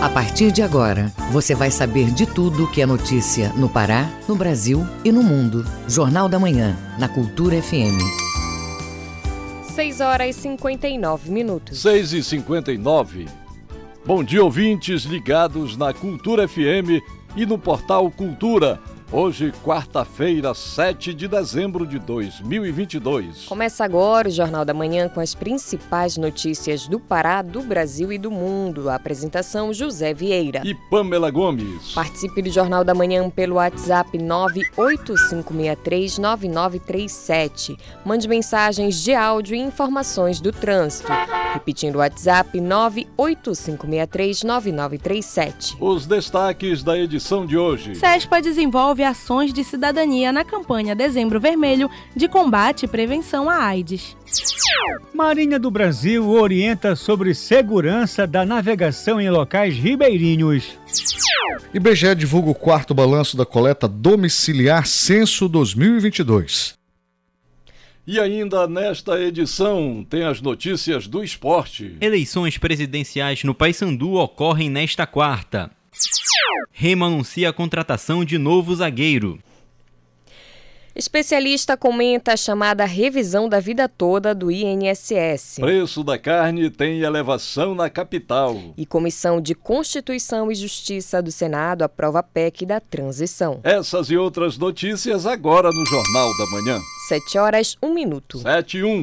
A partir de agora, você vai saber de tudo que é notícia no Pará, no Brasil e no mundo. Jornal da Manhã, na Cultura FM. 6 horas e 59 minutos. 6 e 59. Bom dia, ouvintes ligados na Cultura FM e no portal Cultura Hoje, quarta-feira, 7 de dezembro de 2022. Começa agora o Jornal da Manhã com as principais notícias do Pará, do Brasil e do mundo. A apresentação José Vieira e Pamela Gomes. Participe do Jornal da Manhã pelo WhatsApp 985639937. Mande mensagens de áudio e informações do trânsito. Repetindo o WhatsApp 985639937. Os destaques da edição de hoje. SESPA desenvolve promove ações de cidadania na campanha Dezembro Vermelho de combate e prevenção à AIDS. Marinha do Brasil orienta sobre segurança da navegação em locais ribeirinhos. IBGE divulga o quarto balanço da coleta domiciliar Censo 2022. E ainda nesta edição tem as notícias do esporte. Eleições presidenciais no Paysandu ocorrem nesta quarta. Rema anuncia a contratação de novo zagueiro. Especialista comenta a chamada revisão da vida toda do INSS. Preço da carne tem elevação na capital. E Comissão de Constituição e Justiça do Senado aprova a PEC da transição. Essas e outras notícias agora no Jornal da Manhã. 7 horas, 1 minuto. 7 e 1.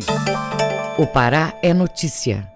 O Pará é notícia.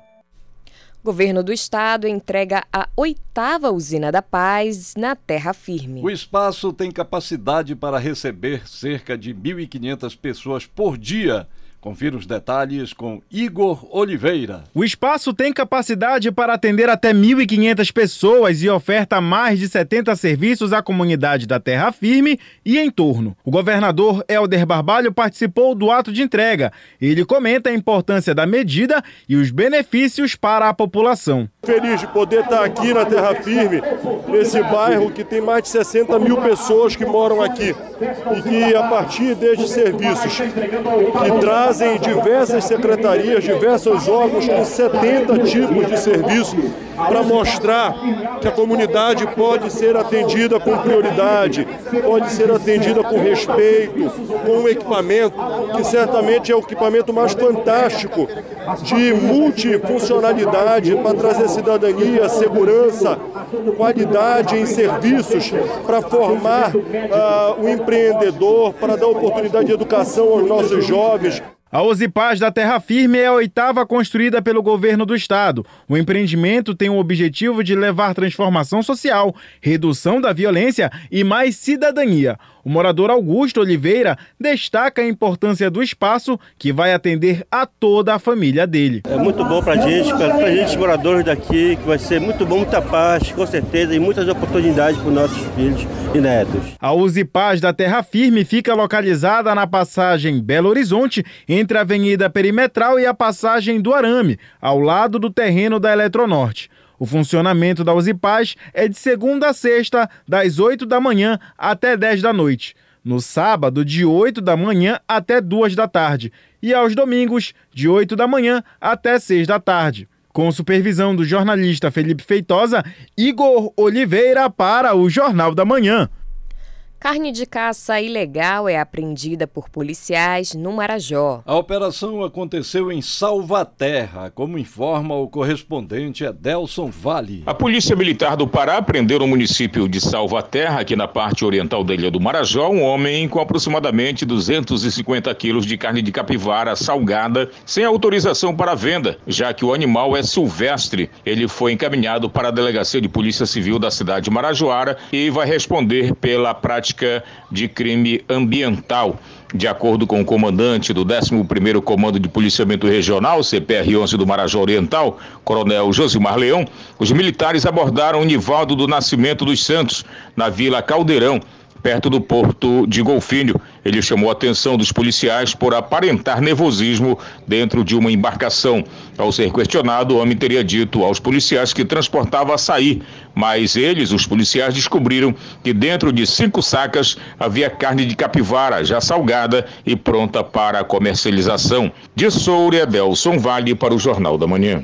Governo do Estado entrega a oitava usina da paz na terra firme. O espaço tem capacidade para receber cerca de 1.500 pessoas por dia Confira os detalhes com Igor Oliveira. O espaço tem capacidade para atender até 1.500 pessoas e oferta mais de 70 serviços à comunidade da Terra Firme e em torno. O governador Helder Barbalho participou do ato de entrega. Ele comenta a importância da medida e os benefícios para a população. Feliz de poder estar aqui na Terra Firme, nesse bairro que tem mais de 60 mil pessoas que moram aqui e que, a partir destes serviços que trazem fazem diversas secretarias, diversos órgãos com 70 tipos de serviço para mostrar que a comunidade pode ser atendida com prioridade, pode ser atendida com respeito, com um equipamento que certamente é o equipamento mais fantástico de multifuncionalidade para trazer cidadania, segurança, qualidade em serviços para formar uh, o empreendedor, para dar oportunidade de educação aos nossos jovens. A Ozipaz da Terra Firme é a oitava construída pelo governo do estado. O empreendimento tem o objetivo de levar transformação social, redução da violência e mais cidadania. O morador Augusto Oliveira destaca a importância do espaço que vai atender a toda a família dele. É muito bom para a gente, para a gente moradores daqui, que vai ser muito bom, muita paz, com certeza, e muitas oportunidades para os nossos filhos e netos. A Use Paz da Terra Firme fica localizada na passagem Belo Horizonte, entre a Avenida Perimetral e a passagem do Arame, ao lado do terreno da Eletronorte. O funcionamento da Usipaz é de segunda a sexta, das 8 da manhã até 10 da noite. No sábado, de 8 da manhã até 2 da tarde. E aos domingos, de 8 da manhã até 6 da tarde. Com supervisão do jornalista Felipe Feitosa, Igor Oliveira para o Jornal da Manhã. Carne de caça ilegal é apreendida por policiais no Marajó. A operação aconteceu em Salvaterra, como informa o correspondente Edelson Vale. A Polícia Militar do Pará prendeu no município de Salvaterra, aqui na parte oriental da ilha do Marajó, um homem com aproximadamente 250 quilos de carne de capivara salgada, sem autorização para venda, já que o animal é silvestre. Ele foi encaminhado para a Delegacia de Polícia Civil da cidade de Marajoara e vai responder pela prática prática de crime ambiental. De acordo com o comandante do 11º Comando de Policiamento Regional, CPR-11 do Marajó Oriental, Coronel Josimar Leão, os militares abordaram o Nivaldo do Nascimento dos Santos, na Vila Caldeirão, perto do porto de Golfinho. Ele chamou a atenção dos policiais por aparentar nervosismo dentro de uma embarcação. Ao ser questionado, o homem teria dito aos policiais que transportava açaí, mas eles, os policiais, descobriram que dentro de cinco sacas havia carne de capivara já salgada e pronta para comercialização. De Soura, Delson Vale para o Jornal da Manhã.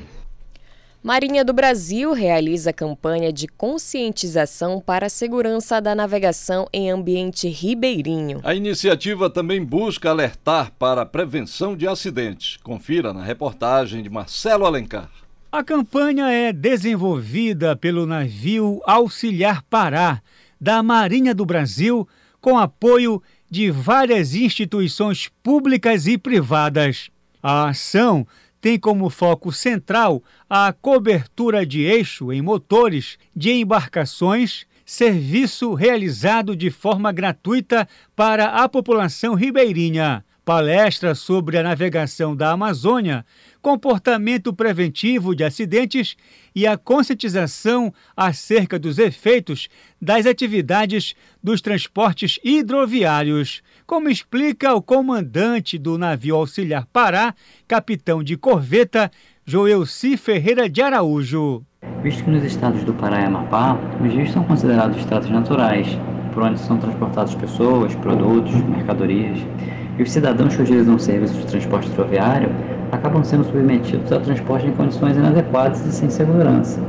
Marinha do Brasil realiza campanha de conscientização para a segurança da navegação em ambiente ribeirinho. A iniciativa também busca alertar para a prevenção de acidentes. Confira na reportagem de Marcelo Alencar. A campanha é desenvolvida pelo navio Auxiliar Pará, da Marinha do Brasil, com apoio de várias instituições públicas e privadas. A ação tem como foco central a cobertura de eixo em motores de embarcações, serviço realizado de forma gratuita para a população ribeirinha. Palestra sobre a navegação da Amazônia, comportamento preventivo de acidentes e a conscientização acerca dos efeitos das atividades dos transportes hidroviários, como explica o comandante do navio auxiliar Pará, capitão de corveta, Joelci Ferreira de Araújo. Visto que nos estados do Pará e Amapá, os rios são considerados estratos naturais, por onde são transportadas pessoas, produtos, mercadorias, e os cidadãos que utilizam serviços de transporte hidroviário acabam sendo submetidos a transporte em condições inadequadas e sem segurança,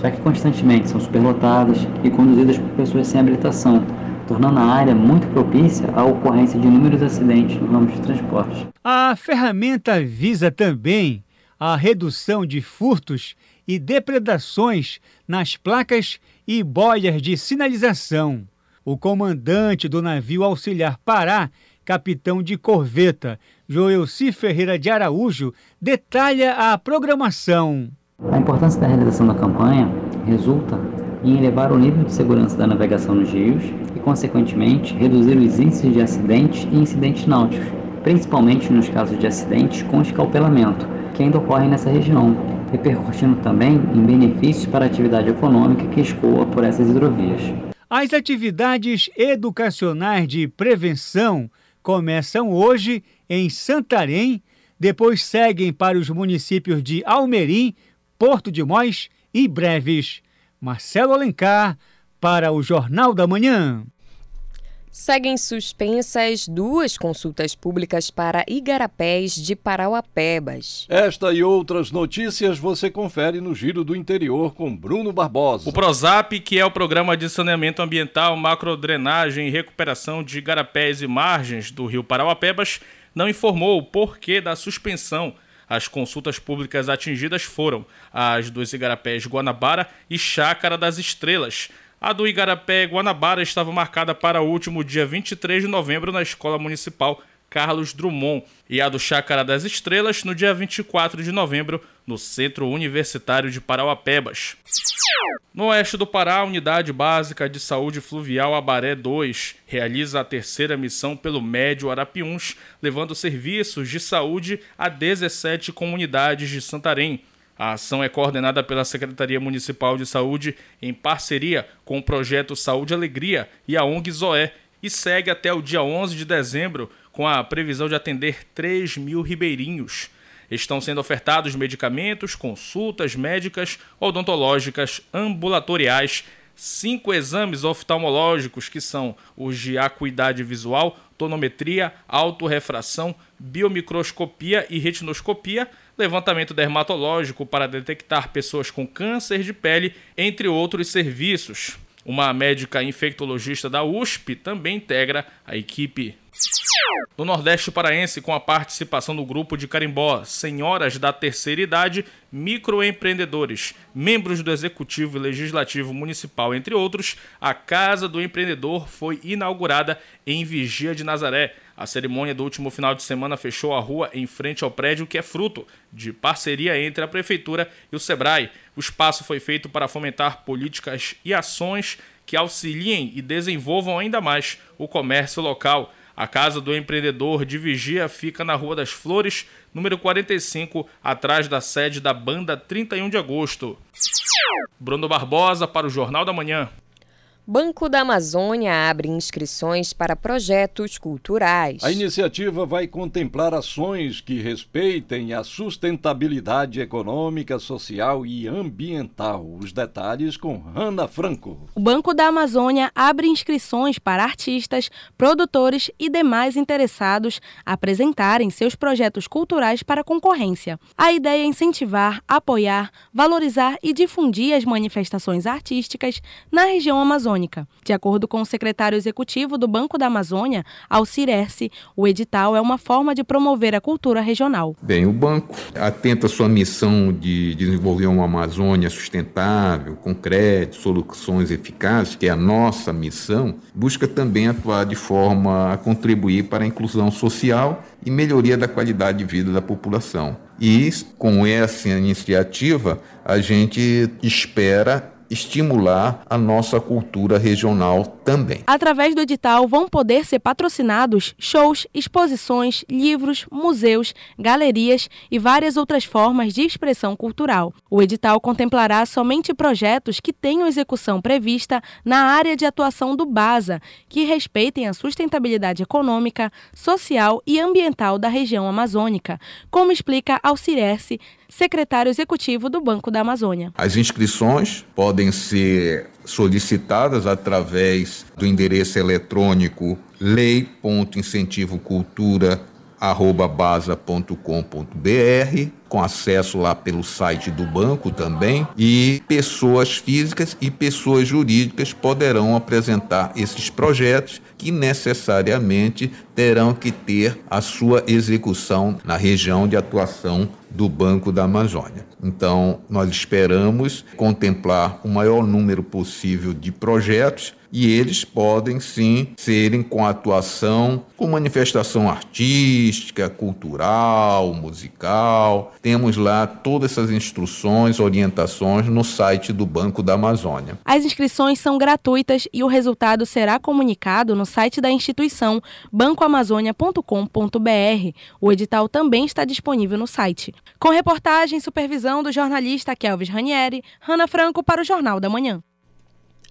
já que constantemente são superlotadas e conduzidas por pessoas sem habilitação, tornando a área muito propícia à ocorrência de inúmeros acidentes no ramo de transporte. A ferramenta visa também a redução de furtos e depredações nas placas e boias de sinalização. O comandante do navio auxiliar Pará, capitão de corveta Joelci Ferreira de Araújo, detalha a programação. A importância da realização da campanha resulta em elevar o nível de segurança da navegação nos rios e, consequentemente, reduzir os índices de acidentes e incidentes náuticos, principalmente nos casos de acidentes com escalpelamento, que ainda ocorrem nessa região, repercutindo também em benefícios para a atividade econômica que escoa por essas hidrovias. As atividades educacionais de prevenção começam hoje em Santarém, depois seguem para os municípios de Almerim, Porto de Mós e Breves. Marcelo Alencar, para o Jornal da Manhã. Seguem suspensas duas consultas públicas para igarapés de Parauapebas. Esta e outras notícias você confere no Giro do Interior com Bruno Barbosa. O PROSAP, que é o Programa de Saneamento Ambiental, Macrodrenagem e Recuperação de Igarapés e Margens do Rio Parauapebas, não informou o porquê da suspensão as consultas públicas atingidas foram as dos igarapés Guanabara e Chácara das Estrelas. A do Igarapé Guanabara estava marcada para o último dia 23 de novembro na Escola Municipal Carlos Drummond e a do Chácara das Estrelas no dia 24 de novembro no Centro Universitário de Parauapebas. No oeste do Pará, a Unidade Básica de Saúde Fluvial Abaré 2 realiza a terceira missão pelo Médio Arapiuns, levando serviços de saúde a 17 comunidades de Santarém. A ação é coordenada pela Secretaria Municipal de Saúde em parceria com o projeto Saúde Alegria e a ONG Zoé e segue até o dia 11 de dezembro com a previsão de atender 3 mil ribeirinhos. Estão sendo ofertados medicamentos, consultas médicas, odontológicas, ambulatoriais, cinco exames oftalmológicos, que são os de acuidade visual, tonometria, autorrefração, biomicroscopia e retinoscopia, levantamento dermatológico para detectar pessoas com câncer de pele, entre outros serviços. Uma médica infectologista da USP também integra a equipe. No Nordeste Paraense, com a participação do grupo de Carimbó, senhoras da terceira idade, microempreendedores, membros do Executivo e Legislativo Municipal, entre outros, a Casa do Empreendedor foi inaugurada em Vigia de Nazaré. A cerimônia do último final de semana fechou a rua em frente ao prédio que é fruto de parceria entre a Prefeitura e o Sebrae. O espaço foi feito para fomentar políticas e ações que auxiliem e desenvolvam ainda mais o comércio local. A Casa do Empreendedor de Vigia fica na Rua das Flores, número 45, atrás da sede da banda 31 de agosto. Bruno Barbosa para o Jornal da Manhã. Banco da Amazônia abre inscrições para projetos culturais. A iniciativa vai contemplar ações que respeitem a sustentabilidade econômica, social e ambiental. Os detalhes com Hanna Franco. O Banco da Amazônia abre inscrições para artistas, produtores e demais interessados apresentarem seus projetos culturais para concorrência. A ideia é incentivar, apoiar, valorizar e difundir as manifestações artísticas na região amazônica De acordo com o secretário executivo do Banco da Amazônia, Alcir o edital é uma forma de promover a cultura regional. Bem, o banco atenta à sua missão de desenvolver uma Amazônia sustentável, com crédito, soluções eficazes, que é a nossa missão, busca também atuar de forma a contribuir para a inclusão social e melhoria da qualidade de vida da população. E com essa iniciativa, a gente espera estimular a nossa cultura regional também. Através do edital vão poder ser patrocinados shows, exposições, livros, museus, galerias e várias outras formas de expressão cultural. O edital contemplará somente projetos que tenham execução prevista na área de atuação do BASA, que respeitem a sustentabilidade econômica, social e ambiental da região amazônica, como explica Alcirece, secretário executivo do Banco da Amazônia. As inscrições podem ser solicitadas através do endereço eletrônico lei.incentivocultura@basa.com.br, com acesso lá pelo site do banco também, e pessoas físicas e pessoas jurídicas poderão apresentar esses projetos que necessariamente terão que ter a sua execução na região de atuação do Banco da Amazônia. Então, nós esperamos contemplar o maior número possível de projetos e eles podem sim serem com atuação com manifestação artística, cultural, musical. Temos lá todas essas instruções, orientações no site do Banco da Amazônia. As inscrições são gratuitas e o resultado será comunicado no site da instituição bancoamazônia.com.br. O edital também está disponível no site. Com reportagem e supervisão do jornalista Kelvis Ranieri, Hanna Franco para o Jornal da Manhã.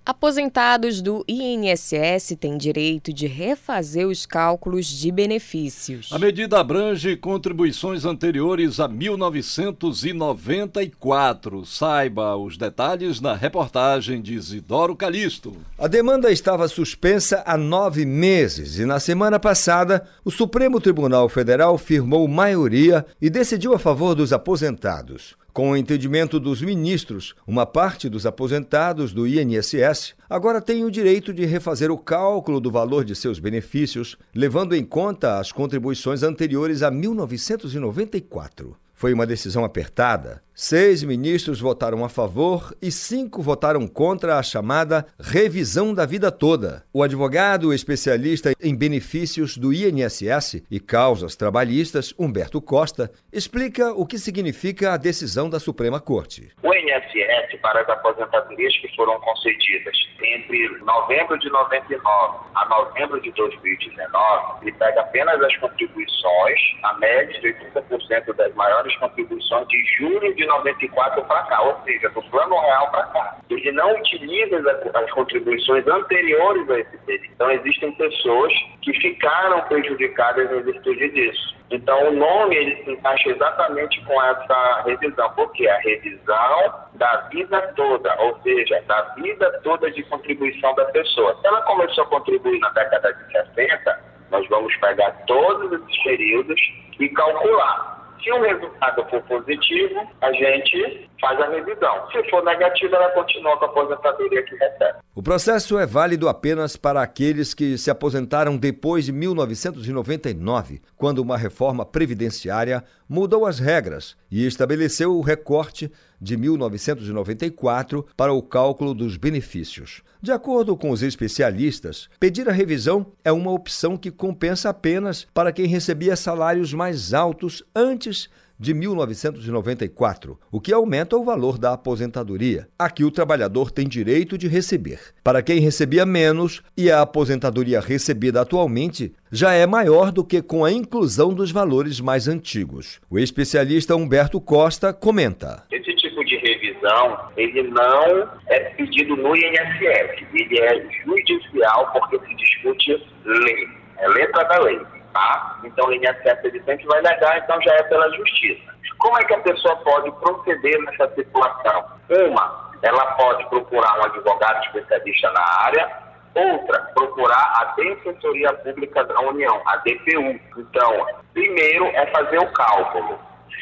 Aposentados do INSS têm direito de refazer os cálculos de benefícios. A medida abrange contribuições anteriores a 1994. Saiba os detalhes na reportagem de Isidoro Calixto. A demanda estava suspensa há nove meses e, na semana passada, o Supremo Tribunal Federal firmou maioria e decidiu a favor dos aposentados. Com o entendimento dos ministros, uma parte dos aposentados do INSS agora tem o direito de refazer o cálculo do valor de seus benefícios, levando em conta as contribuições anteriores a 1994. Foi uma decisão apertada, Seis ministros votaram a favor e cinco votaram contra a chamada revisão da vida toda. O advogado especialista em benefícios do INSS e causas trabalhistas, Humberto Costa, explica o que significa a decisão da Suprema Corte. O INSS, para as aposentadorias que foram concedidas entre novembro de 99 a novembro de 2019, ele pega apenas as contribuições, a média de 80% das maiores contribuições de julho de de 94 para cá, ou seja, do plano real para cá. Ele não utiliza as, as contribuições anteriores a esse período. Então, existem pessoas que ficaram prejudicadas em virtude disso. Então, o nome ele se encaixa exatamente com essa revisão, porque é a revisão da vida toda, ou seja, da vida toda de contribuição da pessoa. Se ela começou a contribuir na década de 60, nós vamos pegar todos esses períodos e calcular se o resultado for positivo, a gente faz a revisão. Se for negativo, ela continua com a aposentadoria que recebe. O processo é válido apenas para aqueles que se aposentaram depois de 1999, quando uma reforma previdenciária mudou as regras e estabeleceu o recorte de 1994 para o cálculo dos benefícios. De acordo com os especialistas, pedir a revisão é uma opção que compensa apenas para quem recebia salários mais altos antes de 1994, o que aumenta o valor da aposentadoria. Aqui o trabalhador tem direito de receber. Para quem recebia menos e a aposentadoria recebida atualmente já é maior do que com a inclusão dos valores mais antigos. O especialista Humberto Costa comenta. Esse tipo de revisão, ele não é pedido no INSS, ele é judicial porque se discute lei, é letra da lei, tá? Então o INSS ele sempre vai negar, então já é pela justiça. Como é que a pessoa pode proceder nessa situação? Uma, ela pode procurar um advogado especialista na área, Outra, procurar a Defensoria Pública da União, a DPU. Então, primeiro é fazer o cálculo.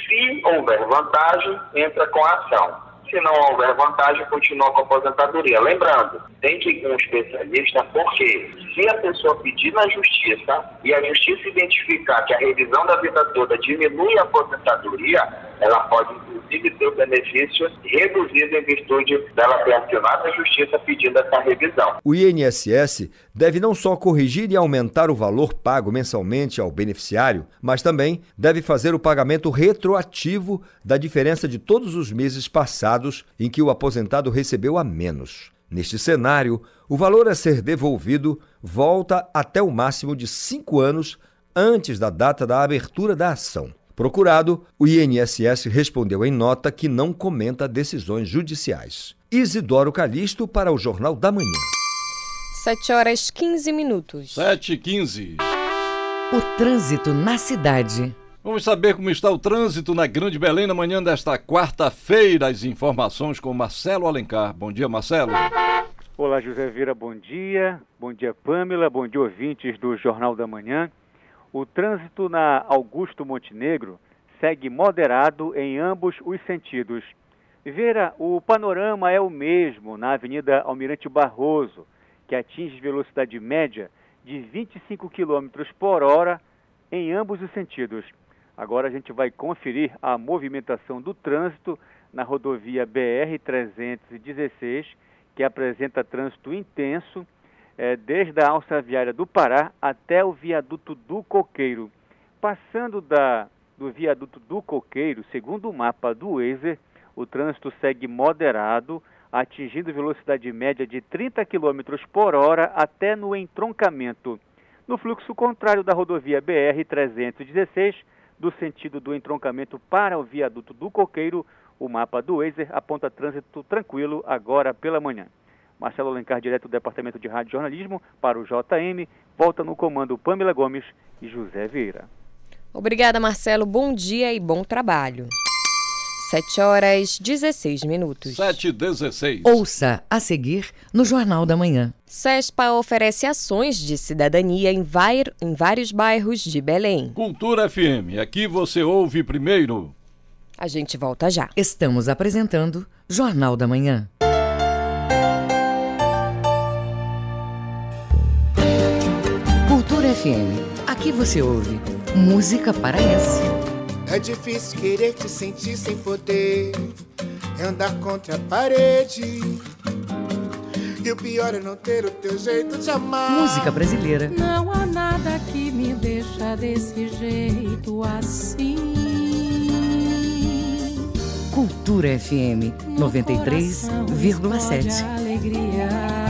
Se houver vantagem, entra com a ação. Se não houver vantagem, continua com a aposentadoria. Lembrando, tem que ir com um especialista, porque se a pessoa pedir na justiça e a justiça identificar que a revisão da vida toda diminui a aposentadoria, ela pode inclusive ter o benefício reduzido em virtude dela ter acionado a justiça pedindo essa revisão. O INSS deve não só corrigir e aumentar o valor pago mensalmente ao beneficiário, mas também deve fazer o pagamento retroativo da diferença de todos os meses passados em que o aposentado recebeu a menos. Neste cenário, o valor a ser devolvido volta até o máximo de cinco anos antes da data da abertura da ação. Procurado, o INSS respondeu em nota que não comenta decisões judiciais. Isidoro Calixto para o Jornal da Manhã. 7 horas 15 minutos. 7 e 15. O trânsito na cidade. Vamos saber como está o trânsito na Grande Belém na manhã desta quarta-feira. As informações com Marcelo Alencar. Bom dia, Marcelo. Olá, José Vieira, bom dia. Bom dia, Pamela. Bom dia, ouvintes do Jornal da Manhã. O trânsito na Augusto Montenegro segue moderado em ambos os sentidos. Vera, o panorama é o mesmo na Avenida Almirante Barroso, que atinge velocidade média de 25 km por hora em ambos os sentidos. Agora a gente vai conferir a movimentação do trânsito na rodovia BR-316, que apresenta trânsito intenso é, desde a alça viária do Pará até o viaduto do Coqueiro. Passando da, do viaduto do Coqueiro, segundo o mapa do Waze, o trânsito segue moderado, atingindo velocidade média de 30 km por hora até no entroncamento. No fluxo contrário da rodovia BR-316, do sentido do entroncamento para o viaduto do Coqueiro, o mapa do Waze aponta trânsito tranquilo agora pela manhã. Marcelo Alencar, direto do Departamento de Rádio Jornalismo, para o JM. Volta no comando Pamela Gomes e José Vieira. Obrigada, Marcelo. Bom dia e bom trabalho. 7 horas 16 minutos. 7 e 16. Ouça a seguir no Jornal da Manhã. SESPA oferece ações de cidadania em, vai... em vários bairros de Belém. Cultura FM, aqui você ouve primeiro. A gente volta já. Estamos apresentando Jornal da Manhã. Cultura FM. Aqui você ouve música paraense. É difícil querer te sentir sem poder. É andar contra a parede. E o pior é não ter o teu jeito de amar. Música brasileira. Não há nada que me deixa desse jeito assim. Cultura FM 93,7. Alegria.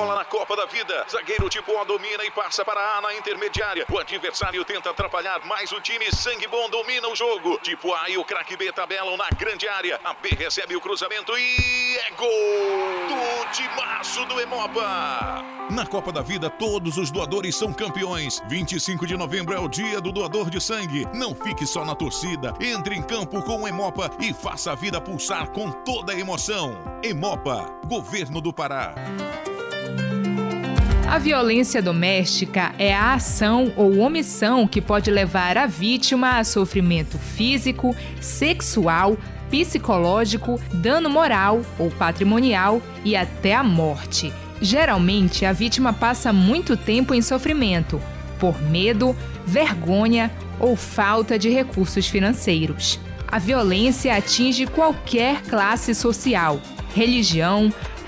Bola, na Copa da Vida. Zagueiro tipo A domina e passa para A na intermediária. O adversário tenta atrapalhar, mas o time sangue bom domina o jogo. Tipo A e o craque B tabelam na grande área. A B recebe o cruzamento e é gol do timaço do Emopa. Na Copa da Vida, todos os doadores são campeões. 25 de novembro é o dia do doador de sangue. Não fique só na torcida. Entre em campo com o Emopa e faça a vida pulsar com toda a emoção. Emopa, Governo do Pará. A violência doméstica é a ação ou omissão que pode levar a vítima a sofrimento físico, sexual, psicológico, dano moral ou patrimonial e até a morte. Geralmente, a vítima passa muito tempo em sofrimento por medo, vergonha ou falta de recursos financeiros. A violência atinge qualquer classe social, religião,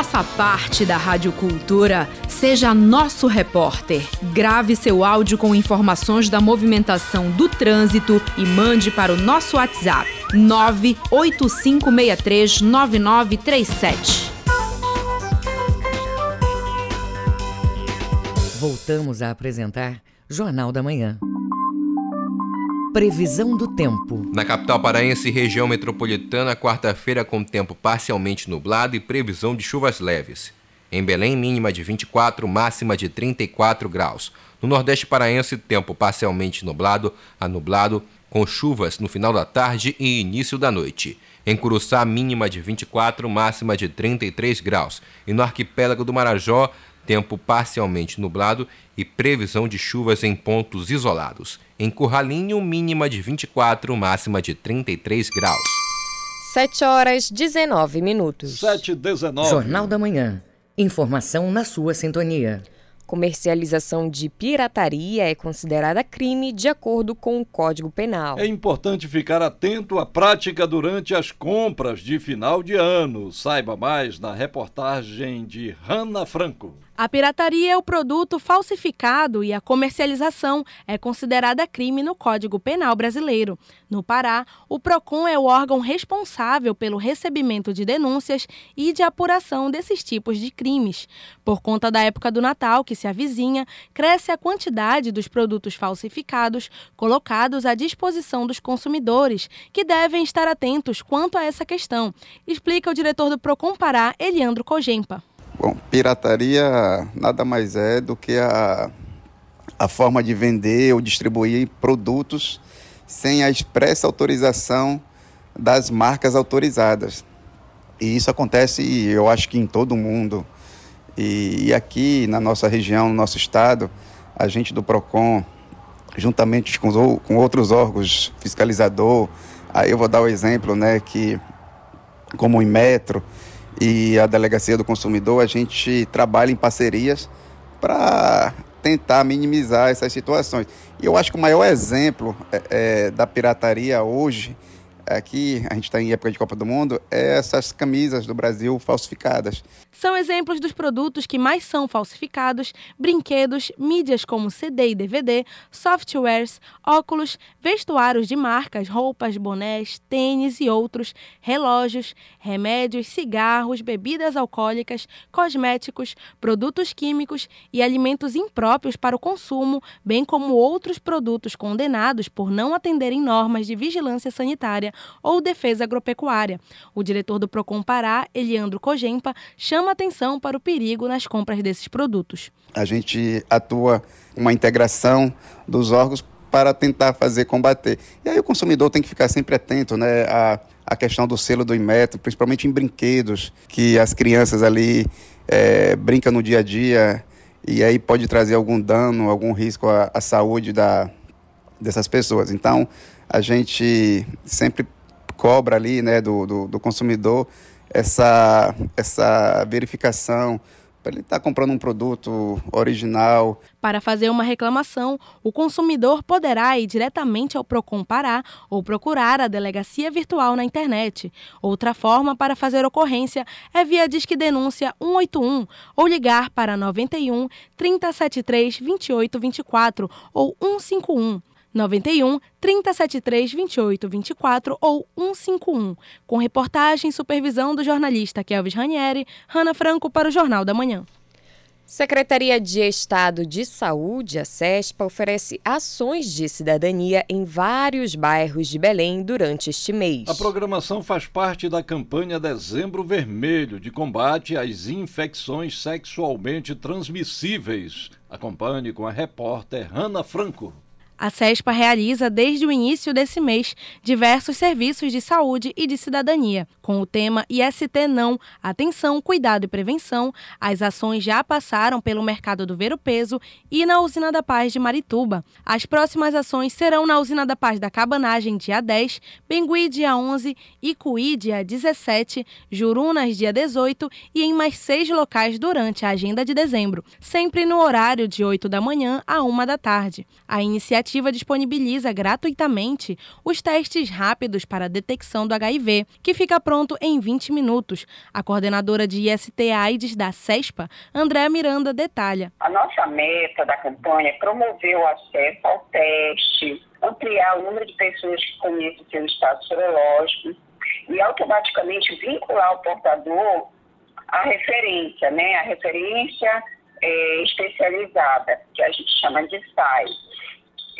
Faça parte da Rádio Cultura. Seja nosso repórter. Grave seu áudio com informações da movimentação do trânsito e mande para o nosso WhatsApp 985639937. Voltamos a apresentar Jornal da Manhã. Previsão do tempo. Na capital paraense e região metropolitana, quarta-feira com tempo parcialmente nublado e previsão de chuvas leves. Em Belém, mínima de 24, máxima de 34 graus. No Nordeste paraense, tempo parcialmente nublado a nublado, com chuvas no final da tarde e início da noite. Em Curuçá, mínima de 24, máxima de 33 graus. E no arquipélago do Marajó, tempo parcialmente nublado e previsão de chuvas em pontos isolados. Em Curralinho, mínima de 24, máxima de 33 graus. 7 horas 19 minutos. 7 19. Jornal da Manhã. Informação na sua sintonia. Comercialização de pirataria é considerada crime de acordo com o Código Penal. É importante ficar atento à prática durante as compras de final de ano. Saiba mais na reportagem de Hanna Franco. A pirataria é o produto falsificado e a comercialização é considerada crime no Código Penal brasileiro. No Pará, o PROCON é o órgão responsável pelo recebimento de denúncias e de apuração desses tipos de crimes. Por conta da época do Natal que se avizinha, cresce a quantidade dos produtos falsificados colocados à disposição dos consumidores, que devem estar atentos quanto a essa questão, explica o diretor do PROCON Pará, Eliandro Cogempa. Bom, pirataria nada mais é do que a, a forma de vender ou distribuir produtos sem a expressa autorização das marcas autorizadas. E isso acontece, eu acho que em todo o mundo. E, e aqui na nossa região, no nosso estado, a gente do PROCON, juntamente com, com outros órgãos fiscalizador, aí eu vou dar o exemplo, né, que como o Inmetro, e a Delegacia do Consumidor, a gente trabalha em parcerias para tentar minimizar essas situações. E eu acho que o maior exemplo é, é, da pirataria hoje aqui, a gente está em época de Copa do Mundo, é essas camisas do Brasil falsificadas. São exemplos dos produtos que mais são falsificados: brinquedos, mídias como CD e DVD, softwares, óculos, vestuários de marcas, roupas, bonés, tênis e outros, relógios, remédios, cigarros, bebidas alcoólicas, cosméticos, produtos químicos e alimentos impróprios para o consumo, bem como outros produtos condenados por não atenderem normas de vigilância sanitária ou defesa agropecuária. O diretor do Procon Pará, Eliandro Cogempa, chama atenção para o perigo nas compras desses produtos. A gente atua uma integração dos órgãos para tentar fazer combater. E aí o consumidor tem que ficar sempre atento, né, à, à questão do selo do Inmetro, principalmente em brinquedos, que as crianças ali é, brincam no dia a dia e aí pode trazer algum dano, algum risco à, à saúde da, dessas pessoas. Então, a gente sempre cobra ali né, do, do, do consumidor essa, essa verificação para ele estar tá comprando um produto original. Para fazer uma reclamação, o consumidor poderá ir diretamente ao Procon Pará ou procurar a delegacia virtual na internet. Outra forma para fazer ocorrência é via Disque Denúncia 181 ou ligar para 91 3073 2824 ou 151. 91 3073 2824 ou 151, com reportagem e supervisão do jornalista Kelvis Ranieri, Rana Franco para o Jornal da Manhã. Secretaria de Estado de Saúde, a CESPA, oferece ações de cidadania em vários bairros de Belém durante este mês. A programação faz parte da campanha Dezembro Vermelho de combate às infecções sexualmente transmissíveis. Acompanhe com a repórter Rana Franco. A CESPA realiza desde o início desse mês diversos serviços de saúde e de cidadania. Com o tema IST Não, Atenção, Cuidado e Prevenção, as ações já passaram pelo Mercado do Ver Peso e na Usina da Paz de Marituba. As próximas ações serão na Usina da Paz da Cabanagem, dia 10, Bengui, dia 11, Icuí, dia 17, Jurunas, dia 18 e em mais seis locais durante a agenda de dezembro, sempre no horário de 8 da manhã a 1 da tarde. A iniciativa iniciativa disponibiliza gratuitamente os testes rápidos para a detecção do HIV, que fica pronto em 20 minutos. A coordenadora de IST AIDS da CESPA, Andréa Miranda, detalha. A nossa meta da campanha é promover o acesso ao teste, ampliar o número de pessoas que conhecem seu estado sorológico e automaticamente vincular o portador à referência, né? A referência é, especializada, que a gente chama de SAI.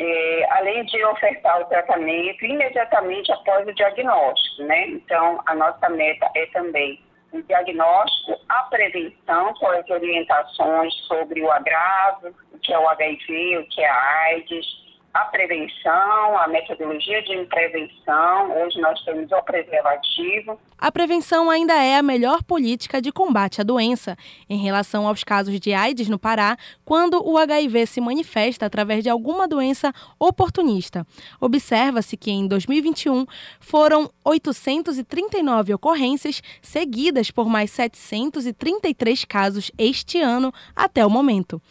É, além de ofertar o tratamento imediatamente após o diagnóstico, né? Então, a nossa meta é também o diagnóstico, a prevenção com as orientações sobre o agravo, o que é o HIV, o que é a AIDS, a prevenção, a metodologia de prevenção. Hoje nós temos o preservativo. A prevenção ainda é a melhor política de combate à doença. Em relação aos casos de AIDS no Pará, quando o HIV se manifesta através de alguma doença oportunista. Observa-se que em 2021 foram 839 ocorrências, seguidas por mais 733 casos este ano até o momento.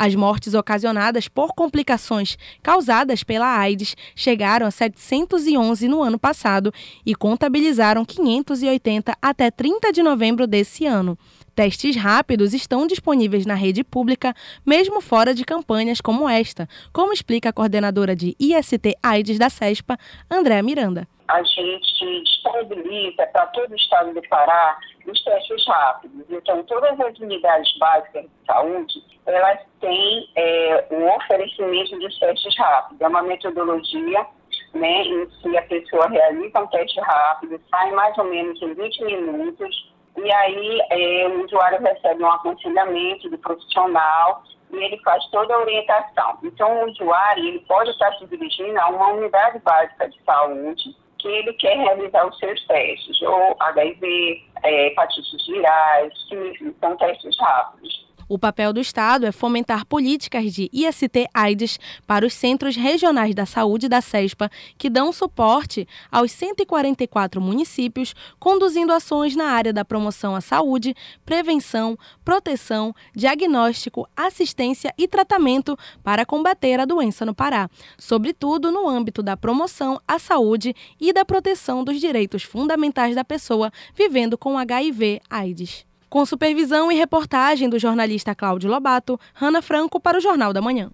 As mortes ocasionadas por complicações causadas pela AIDS chegaram a 711 no ano passado e contabilizaram 580 até 30 de novembro desse ano. Testes rápidos estão disponíveis na rede pública, mesmo fora de campanhas como esta, como explica a coordenadora de IST AIDS da CESPA, Andréa Miranda a gente disponibiliza para todo o estado do Pará os testes rápidos. Então, todas as unidades básicas de saúde, elas têm é, um oferecimento de testes rápidos. É uma metodologia né, em que a pessoa realiza um teste rápido, sai mais ou menos em 20 minutos, e aí é, o usuário recebe um aconselhamento do profissional e ele faz toda a orientação. Então, o usuário ele pode estar se dirigindo a uma unidade básica de saúde que ele quer realizar os seus testes, ou HIV, é, hepatites virais, sífilis, são testes rápidos. O papel do Estado é fomentar políticas de IST-AIDS para os centros regionais da saúde da CESPA, que dão suporte aos 144 municípios, conduzindo ações na área da promoção à saúde, prevenção, proteção, diagnóstico, assistência e tratamento para combater a doença no Pará, sobretudo no âmbito da promoção à saúde e da proteção dos direitos fundamentais da pessoa vivendo com HIV-AIDS. Com supervisão e reportagem do jornalista Cláudio Lobato, Hanna Franco para o Jornal da Manhã.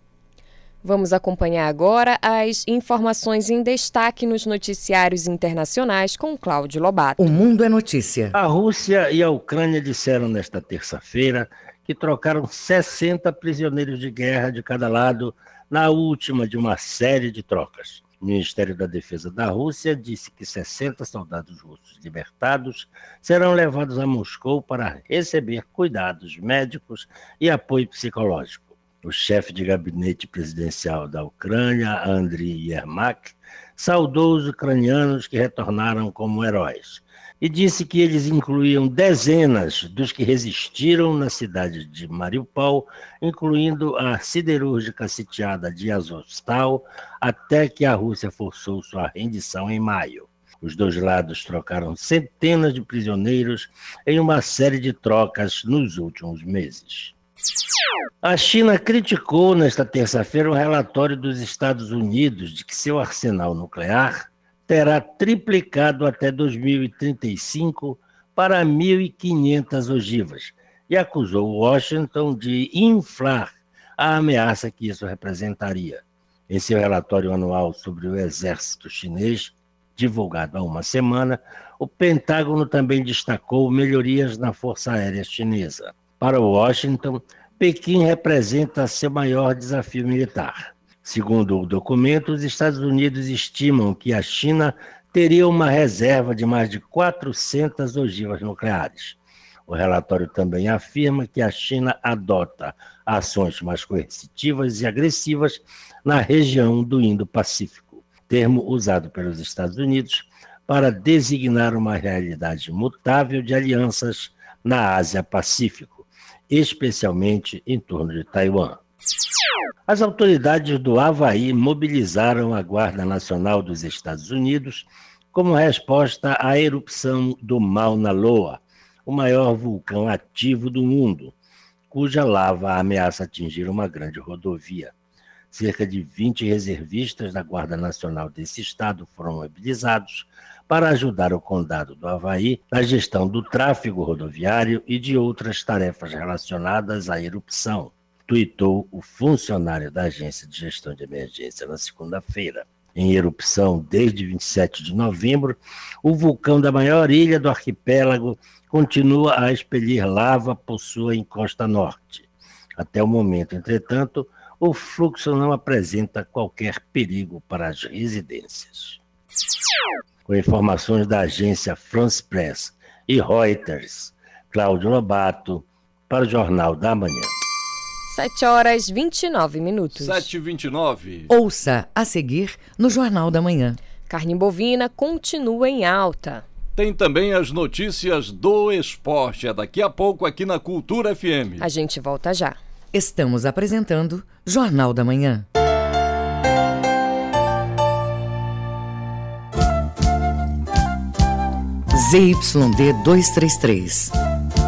Vamos acompanhar agora as informações em destaque nos noticiários internacionais com Cláudio Lobato. O Mundo é Notícia. A Rússia e a Ucrânia disseram nesta terça-feira que trocaram 60 prisioneiros de guerra de cada lado na última de uma série de trocas. O Ministério da Defesa da Rússia disse que 60 soldados russos libertados serão levados a Moscou para receber cuidados médicos e apoio psicológico. O chefe de gabinete presidencial da Ucrânia, Andriy Yermak, saudou os ucranianos que retornaram como heróis e disse que eles incluíam dezenas dos que resistiram na cidade de Mariupol, incluindo a siderúrgica sitiada de Azovstal, até que a Rússia forçou sua rendição em maio. Os dois lados trocaram centenas de prisioneiros em uma série de trocas nos últimos meses. A China criticou nesta terça-feira o relatório dos Estados Unidos de que seu arsenal nuclear terá triplicado até 2035 para 1.500 ogivas e acusou Washington de inflar a ameaça que isso representaria. Em seu relatório anual sobre o exército chinês, divulgado há uma semana, o Pentágono também destacou melhorias na Força Aérea Chinesa. Para Washington, Pequim representa seu maior desafio militar. Segundo o documento, os Estados Unidos estimam que a China teria uma reserva de mais de 400 ogivas nucleares. O relatório também afirma que a China adota ações mais coercitivas e agressivas na região do Indo-Pacífico, termo usado pelos Estados Unidos para designar uma realidade mutável de alianças na Ásia-Pacífico, especialmente em torno de Taiwan. As autoridades do Havaí mobilizaram a Guarda Nacional dos Estados Unidos como resposta à erupção do Mauna Loa, o maior vulcão ativo do mundo, cuja lava ameaça atingir uma grande rodovia. Cerca de 20 reservistas da Guarda Nacional desse estado foram mobilizados para ajudar o Condado do Havaí na gestão do tráfego rodoviário e de outras tarefas relacionadas à erupção, tuitou o funcionário da Agência de Gestão de Emergência na segunda-feira. Em erupção desde 27 de novembro, o vulcão da maior ilha do arquipélago continua a expelir lava por sua encosta norte. Até o momento, entretanto, o fluxo não apresenta qualquer perigo para as residências com informações da agência France Press e Reuters. Cláudio Lobato, para o Jornal da Manhã. 7 horas 29 minutos. 7 e 29 Ouça a seguir no Jornal da Manhã. Carne bovina continua em alta. Tem também as notícias do esporte. É daqui a pouco aqui na Cultura FM. A gente volta já. Estamos apresentando Jornal da Manhã. ZYD 233,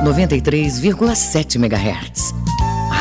93,7 MHz.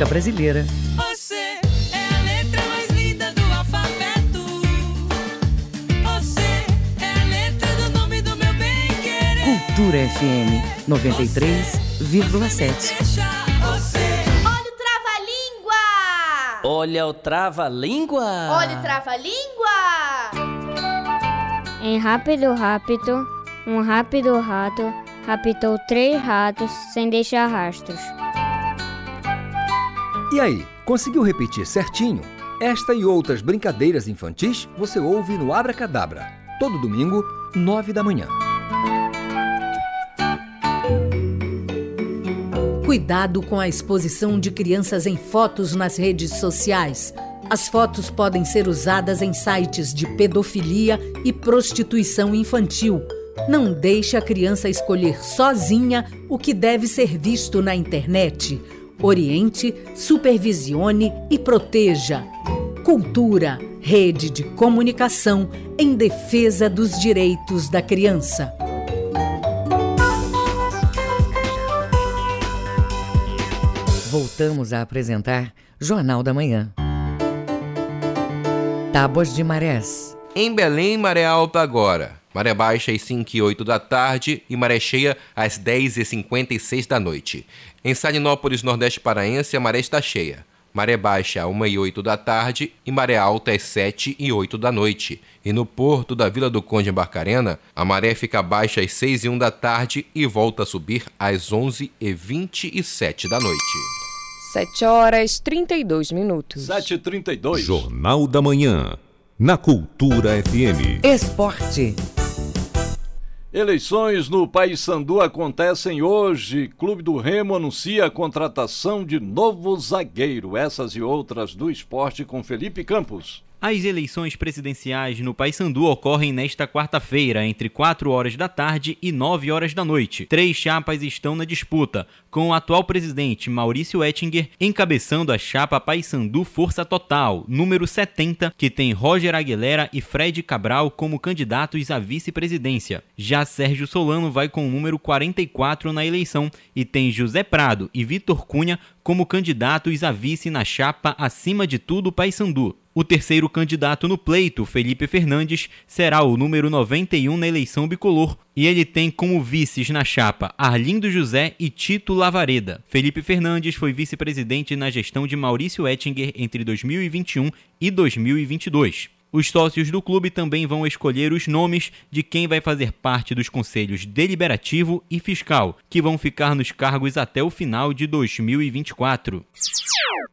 Música brasileira. Você é a letra mais linda do alfabeto. Você é a letra do nome do meu bem querer. Cultura FM 93,7. Deixa você. Olha o trava-língua! Olha o trava-língua! Em rápido, rápido, um rápido rato raptou três ratos sem deixar rastros. E aí, conseguiu repetir certinho? Esta e outras brincadeiras infantis você ouve no Abra Cadabra, todo domingo, nove da manhã. Cuidado com a exposição de crianças em fotos nas redes sociais. As fotos podem ser usadas em sites de pedofilia e prostituição infantil. Não deixe a criança escolher sozinha o que deve ser visto na internet. Oriente, supervisione e proteja. Cultura, rede de comunicação em defesa dos direitos da criança. Voltamos a apresentar Jornal da Manhã. Tábuas de marés. Em Belém, maré alta agora. Maré baixa às 5 e 8 da tarde e maré cheia às 10 e 56 da noite. Em Salinópolis, Nordeste Paraense, a maré está cheia. Maré baixa às 1 e 8 da tarde e maré alta às 7 e 8 da noite. E no porto da Vila do Conde em Barcarena, a maré fica baixa às 6 e 1 da tarde e volta a subir às 11 e 27 da noite. 7 horas 32 minutos. 7 e 32 Jornal da Manhã, na Cultura FM. Esporte. Eleições no Paysandu acontecem hoje. Clube do Remo anuncia a contratação de novo zagueiro. Essas e outras do esporte com Felipe Campos. As eleições presidenciais no Paysandu ocorrem nesta quarta-feira, entre 4 horas da tarde e 9 horas da noite. Três chapas estão na disputa, com o atual presidente Maurício Ettinger encabeçando a chapa Paysandu Força Total, número 70, que tem Roger Aguilera e Fred Cabral como candidatos à vice-presidência. Já Sérgio Solano vai com o número 44 na eleição e tem José Prado e Vitor Cunha como candidatos a vice na chapa Acima de Tudo Paysandu. O terceiro candidato no pleito, Felipe Fernandes, será o número 91 na eleição bicolor e ele tem como vices na chapa Arlindo José e Tito Lavareda. Felipe Fernandes foi vice-presidente na gestão de Maurício Ettinger entre 2021 e 2022. Os sócios do clube também vão escolher os nomes de quem vai fazer parte dos conselhos deliberativo e fiscal, que vão ficar nos cargos até o final de 2024.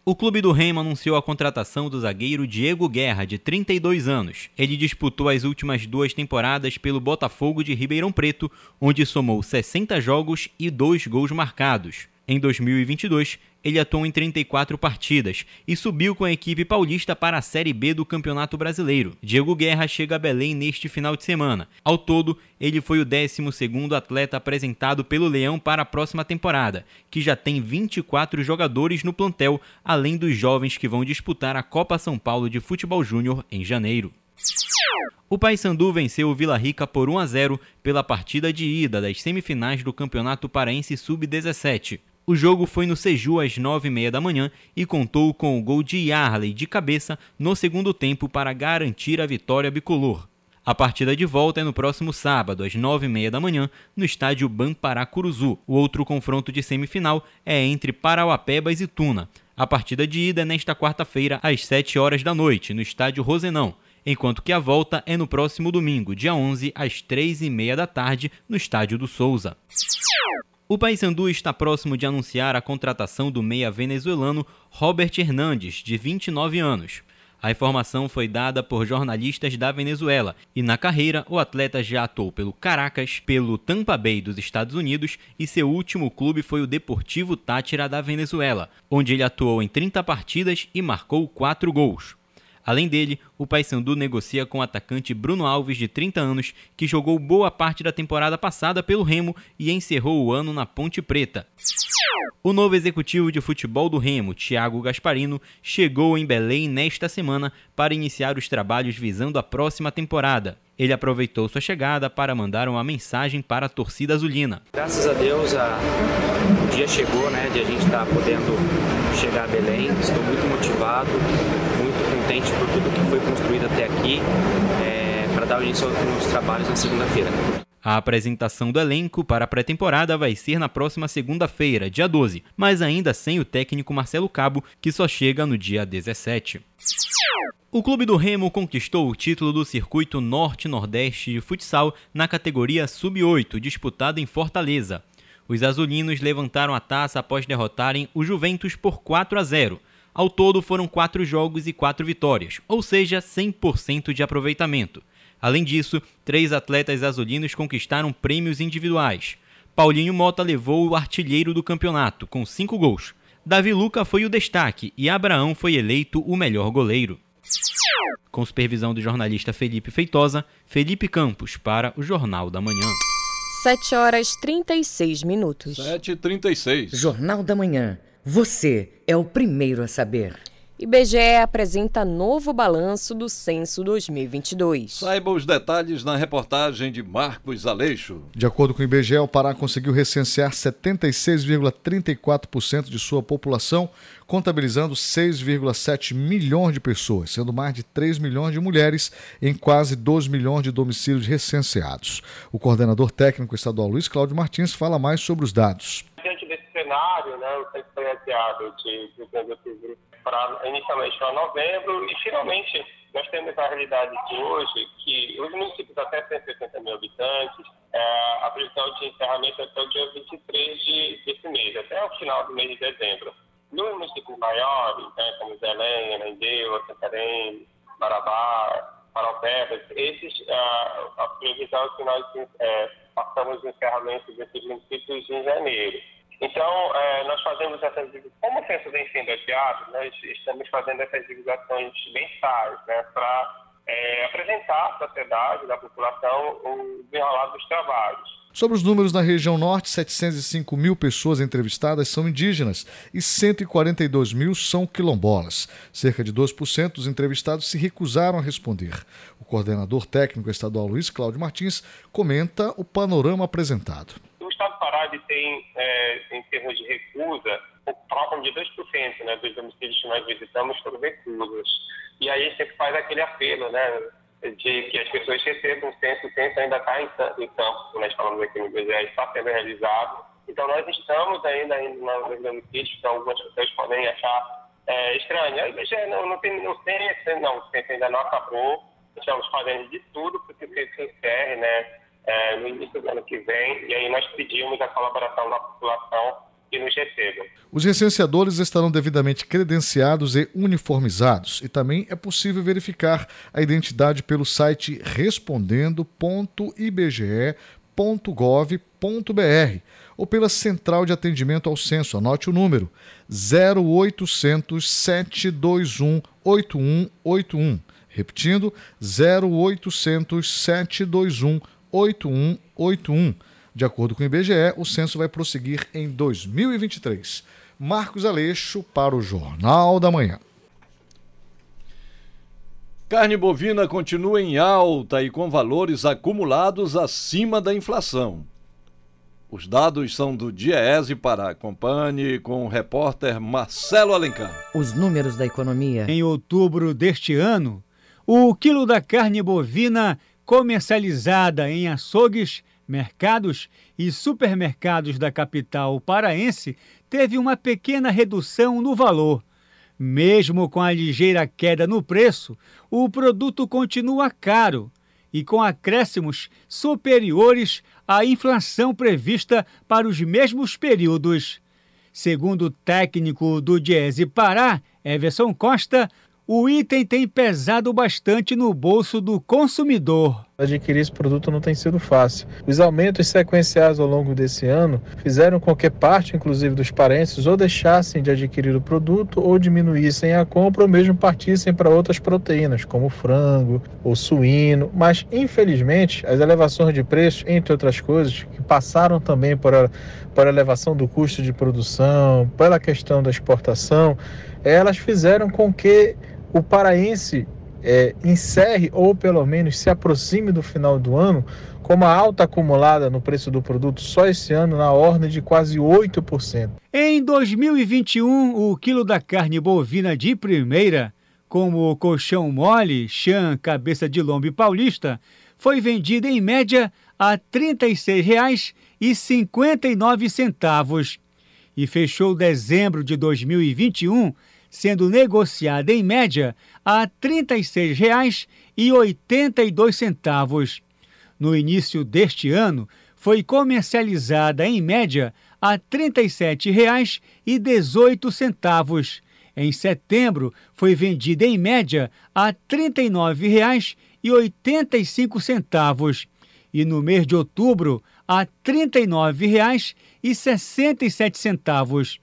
O clube do Remo anunciou a contratação do zagueiro Diego Guerra, de 32 anos. Ele disputou as últimas duas temporadas pelo Botafogo de Ribeirão Preto, onde somou 60 jogos e 2 gols marcados. Em 2022, ele atuou em 34 partidas e subiu com a equipe paulista para a Série B do Campeonato Brasileiro. Diego Guerra chega a Belém neste final de semana. Ao todo, ele foi o 12º atleta apresentado pelo Leão para a próxima temporada, que já tem 24 jogadores no plantel, além dos jovens que vão disputar a Copa São Paulo de Futebol Júnior em janeiro. O Paysandu venceu o Vila Rica por 1 a 0 pela partida de ida das semifinais do Campeonato Paraense Sub-17. O jogo foi no Seju às 9h30 da manhã e contou com o gol de Yarley de cabeça no segundo tempo para garantir a vitória bicolor. A partida de volta é no próximo sábado, às 9h30 da manhã, no estádio Bamparacuruzu. O outro confronto de semifinal é entre Parauapebas e Tuna. A partida de ida é nesta quarta-feira, às 7 horas da noite, no estádio Rosenão, enquanto que a volta é no próximo domingo, dia 11, às 3h30 da tarde, no estádio do Souza. O Paysandu está próximo de anunciar a contratação do meia venezuelano Robert Hernandes, de 29 anos. A informação foi dada por jornalistas da Venezuela e na carreira o atleta já atuou pelo Caracas, pelo Tampa Bay dos Estados Unidos e seu último clube foi o Deportivo Tátira da Venezuela, onde ele atuou em 30 partidas e marcou 4 gols. Além dele, o Paysandu negocia com o atacante Bruno Alves, de 30 anos, que jogou boa parte da temporada passada pelo Remo e encerrou o ano na Ponte Preta. O novo executivo de futebol do Remo, Thiago Gasparino, chegou em Belém nesta semana para iniciar os trabalhos visando a próxima temporada. Ele aproveitou sua chegada para mandar uma mensagem para a torcida azulina. Graças a Deus, a... o dia chegou, né, de a gente estar tá podendo chegar a Belém. Estou muito motivado, muito contente por tudo que foi construído até aqui, é... para dar início aos trabalhos na segunda-feira. A apresentação do elenco para a pré-temporada vai ser na próxima segunda-feira, dia 12, mas ainda sem o técnico Marcelo Cabo, que só chega no dia 17. O Clube do Remo conquistou o título do Circuito Norte-Nordeste de Futsal na categoria Sub-8, disputado em Fortaleza. Os azulinos levantaram a taça após derrotarem o Juventus por 4 a 0. Ao todo foram quatro jogos e quatro vitórias, ou seja, 100% de aproveitamento. Além disso, três atletas azulinos conquistaram prêmios individuais. Paulinho Mota levou o artilheiro do campeonato, com cinco gols. Davi Luca foi o destaque e Abraão foi eleito o melhor goleiro. Com supervisão do jornalista Felipe Feitosa, Felipe Campos para o Jornal da Manhã. 7 horas 36 minutos. 7h36. Jornal da Manhã. Você é o primeiro a saber. IBGE apresenta novo balanço do censo 2022. Saiba os detalhes na reportagem de Marcos Aleixo. De acordo com o IBGE, o Pará conseguiu recensear 76,34% de sua população, contabilizando 6,7 milhões de pessoas, sendo mais de 3 milhões de mulheres em quase 2 milhões de domicílios recenseados. O coordenador técnico estadual Luiz Cláudio Martins fala mais sobre os dados. Cenário, né, foi adiado de, de outubro para inicialmente para novembro e finalmente nós temos a realidade de hoje que os municípios até 160 mil habitantes, é, a previsão de encerramento é até o dia 23 de, desse mês, até o final do mês de dezembro. Nos municípios maiores, né, como Belém, Ananindeua, Santarém, Marabá, Paraupebas, esses, a, a previsão é que nós é, passamos o encerramento desses municípios em janeiro. Então, é, nós fazemos essas como o censo vem sendo adiado, nós estamos fazendo essas divulgações mensais né, para é, apresentar à sociedade, à população, o desenrolar dos trabalhos. Sobre os números na região norte, 705 mil pessoas entrevistadas são indígenas e 142 mil são quilombolas. Cerca de 2% dos entrevistados se recusaram a responder. O coordenador técnico estadual Luiz Cláudio Martins comenta o panorama apresentado. O Pará tem, é, em termos de recusa, próximo de 2% né, dos domicílios que nós visitamos foram recusas. E aí você faz aquele apelo, né? de que as pessoas recebam o censo, o censo ainda está em, em campo, nós falamos aqui no IBGE, está sendo realizado. Então, nós estamos ainda indo nos domicílios, então algumas pessoas podem achar é, estranho. A IBGE não, não tem, não tem, não, o censo ainda não acabou, estamos fazendo de tudo para que isso se encerre né, é, no início do ano que vem, e aí nós pedimos a colaboração da população que nos receba. Os recenseadores estarão devidamente credenciados e uniformizados e também é possível verificar a identidade pelo site respondendo.ibge.gov.br ou pela central de atendimento ao censo. Anote o número 0800 721 8181. Repetindo, 0800 721 8181. De acordo com o IBGE, o censo vai prosseguir em 2023. Marcos Aleixo para o Jornal da Manhã. Carne bovina continua em alta e com valores acumulados acima da inflação. Os dados são do Diese para Acompanhe com o repórter Marcelo Alencar. Os números da economia. Em outubro deste ano, o quilo da carne bovina comercializada em açougues, mercados e supermercados da capital paraense teve uma pequena redução no valor. Mesmo com a ligeira queda no preço, o produto continua caro e com acréscimos superiores à inflação prevista para os mesmos períodos. Segundo o técnico do Diese Pará, Everson Costa, o item tem pesado bastante no bolso do consumidor. Adquirir esse produto não tem sido fácil. Os aumentos sequenciais ao longo desse ano fizeram com que parte, inclusive, dos parentes ou deixassem de adquirir o produto ou diminuíssem a compra ou mesmo partissem para outras proteínas, como frango ou suíno. Mas, infelizmente, as elevações de preço, entre outras coisas, que passaram também por a, por elevação do custo de produção, pela questão da exportação, elas fizeram com que o paraense é, encerre ou pelo menos se aproxime do final do ano com uma alta acumulada no preço do produto só esse ano na ordem de quase 8%. Em 2021, o quilo da carne bovina de primeira, como colchão mole, chã, cabeça de lombo paulista, foi vendido em média a R$ 36,59 e fechou dezembro de 2021 sendo negociada em média a R$ 36,82. No início deste ano, foi comercializada em média a R$ 37,18. Em setembro, foi vendida em média a R$ 39,85 e no mês de outubro a R$ 39,67.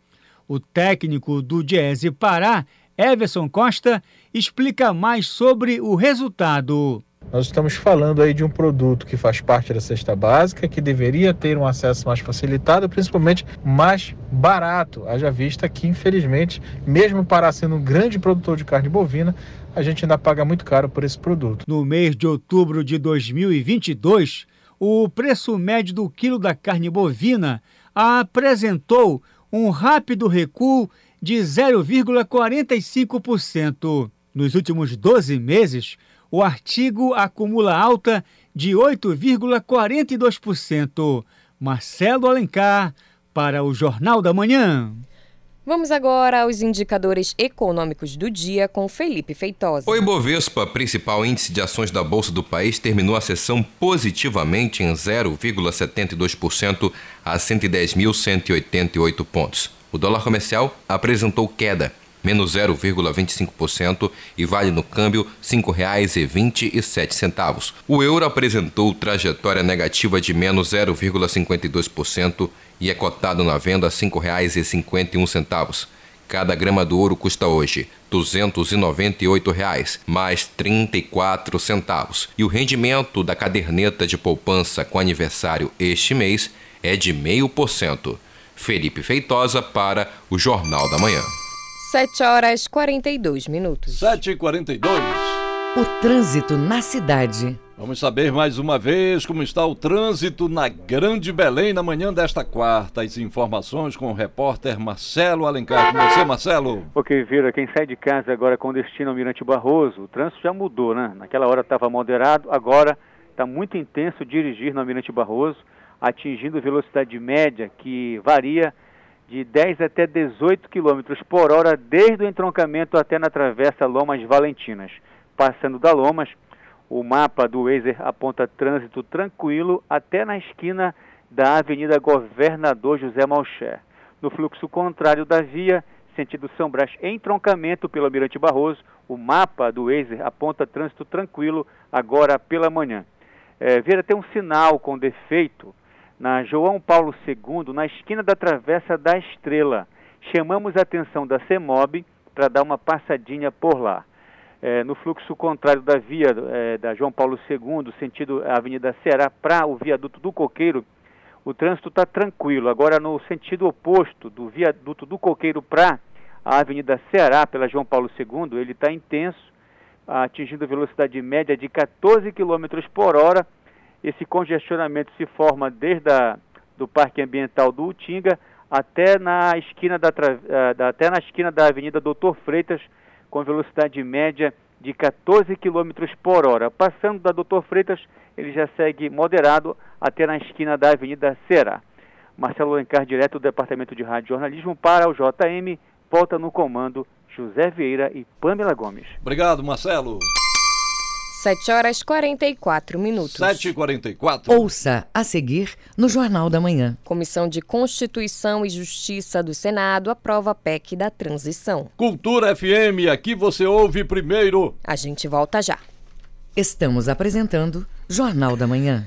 O técnico do Diese Pará, Everson Costa, explica mais sobre o resultado. Nós estamos falando aí de um produto que faz parte da cesta básica, que deveria ter um acesso mais facilitado, principalmente mais barato. Haja vista que, infelizmente, mesmo Pará sendo um grande produtor de carne bovina, a gente ainda paga muito caro por esse produto. No mês de outubro de 2022, o preço médio do quilo da carne bovina apresentou um rápido recuo de 0,45%. Nos últimos 12 meses, o artigo acumula alta de 8,42%. Marcelo Alencar, para o Jornal da Manhã. Vamos agora aos indicadores econômicos do dia com Felipe Feitosa. O Ibovespa, principal índice de ações da Bolsa do país, terminou a sessão positivamente em 0,72% a 110.188 pontos. O dólar comercial apresentou queda, menos 0,25% e vale no câmbio R$ 5,27. O euro apresentou trajetória negativa de menos 0,52% e é cotado na venda a R$ 5,51. Cada grama do ouro custa hoje 298 reais, mais 34 centavos. E o rendimento da caderneta de poupança com aniversário este mês é de 0,5%. Felipe Feitosa para o Jornal da Manhã. 7 horas 42 minutos. 7 e 42 O trânsito na cidade. Vamos saber mais uma vez como está o trânsito na Grande Belém na manhã desta quarta. As informações com o repórter Marcelo Alencar. Com você, Marcelo. Ok, Vira, quem sai de casa agora com destino ao Mirante Barroso, o trânsito já mudou, né? Naquela hora estava moderado, agora está muito intenso dirigir no Almirante Barroso, atingindo velocidade média que varia de 10 até 18 km por hora, desde o entroncamento até na travessa Lomas Valentinas. Passando da Lomas, O mapa do Waze aponta trânsito tranquilo até na esquina da Avenida Governador José Malcher. No fluxo contrário da via, sentido São Brás, entroncamento pelo Almirante Barroso, o mapa do Waze aponta trânsito tranquilo agora pela manhã. É, Vieira tem um sinal com defeito na João Paulo II, na esquina da Travessa da Estrela. Chamamos a atenção da CEMOB para dar uma passadinha por lá. É, no fluxo contrário da via é, da João Paulo II, sentido Avenida Ceará, para o viaduto do Coqueiro, o trânsito está tranquilo. Agora, no sentido oposto do viaduto do Coqueiro para a Avenida Ceará, pela João Paulo II, ele está intenso, atingindo velocidade média de 14 km por hora. Esse congestionamento se forma desde a, do Parque Ambiental do Utinga até na esquina da, da, até na esquina da Avenida Doutor Freitas, com velocidade média de 14 km por hora. Passando da Doutor Freitas, ele já segue moderado até na esquina da Avenida Ceará. Marcelo Alencar, direto do Departamento de Rádio Jornalismo para o JM, volta no comando José Vieira e Pamela Gomes. Obrigado, Marcelo. 7 horas 44 minutos. 7 e 44 Ouça a seguir no Jornal da Manhã. Comissão de Constituição e Justiça do Senado aprova a PEC da transição. Cultura FM, aqui você ouve primeiro. A gente volta já. Estamos apresentando Jornal da Manhã.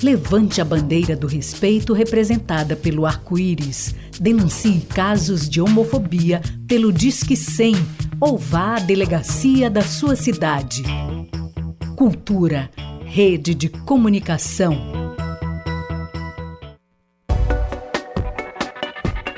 Levante a bandeira do respeito representada pelo arco-íris. Denuncie casos de homofobia pelo Disque 100 ou vá à delegacia da sua cidade. Cultura, rede de comunicação.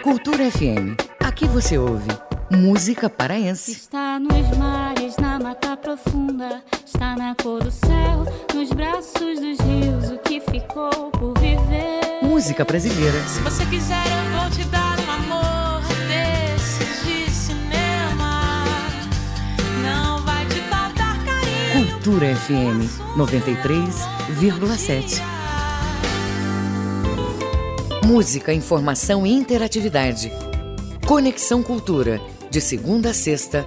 Cultura FM. Aqui você ouve música paraense. Está nos mares, na mata profunda, está na cor do céu, nos braços dos rios, o que ficou por viver. Música brasileira. Se você quiser, eu vou te dar um amor desses de cinema. Não vai te faltar carinho. Cultura FM 93,7. Música, informação e interatividade. Conexão Cultura, de segunda a sexta,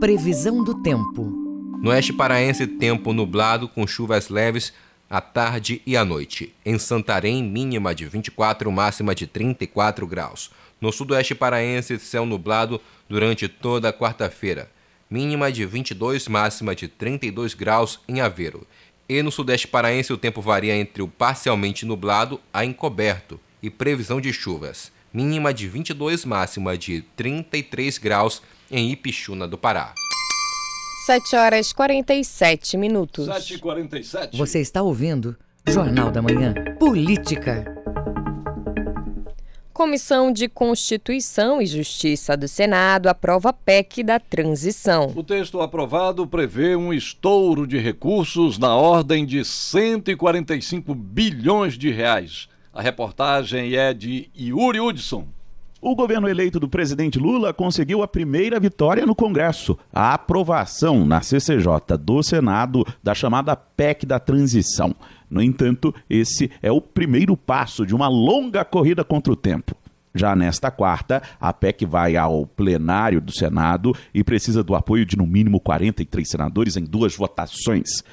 Previsão do tempo. No oeste paraense, tempo nublado com chuvas leves à tarde e à noite. Em Santarém, mínima de 24, máxima de 34 graus. No sudoeste paraense, céu nublado durante toda a quarta-feira. Mínima de 22, máxima de 32 graus em Aveiro. E no sudeste paraense, o tempo varia entre o parcialmente nublado a encoberto e previsão de chuvas. Mínima de 22, máxima de 33 graus em Ipixuna do Pará. 7 horas 47 minutos. 7 e 47 Você está ouvindo Jornal da Manhã. Política. Comissão de Constituição e Justiça do Senado aprova a PEC da transição. O texto aprovado prevê um estouro de recursos na ordem de 145 bilhões de reais. A reportagem é de Yuri Hudson. O governo eleito do presidente Lula conseguiu a primeira vitória no Congresso, a aprovação na CCJ do Senado da chamada PEC da transição. No entanto, esse é o primeiro passo de uma longa corrida contra o tempo. Já nesta quarta, a PEC vai ao plenário do Senado e precisa do apoio de no mínimo 43 senadores em duas votações.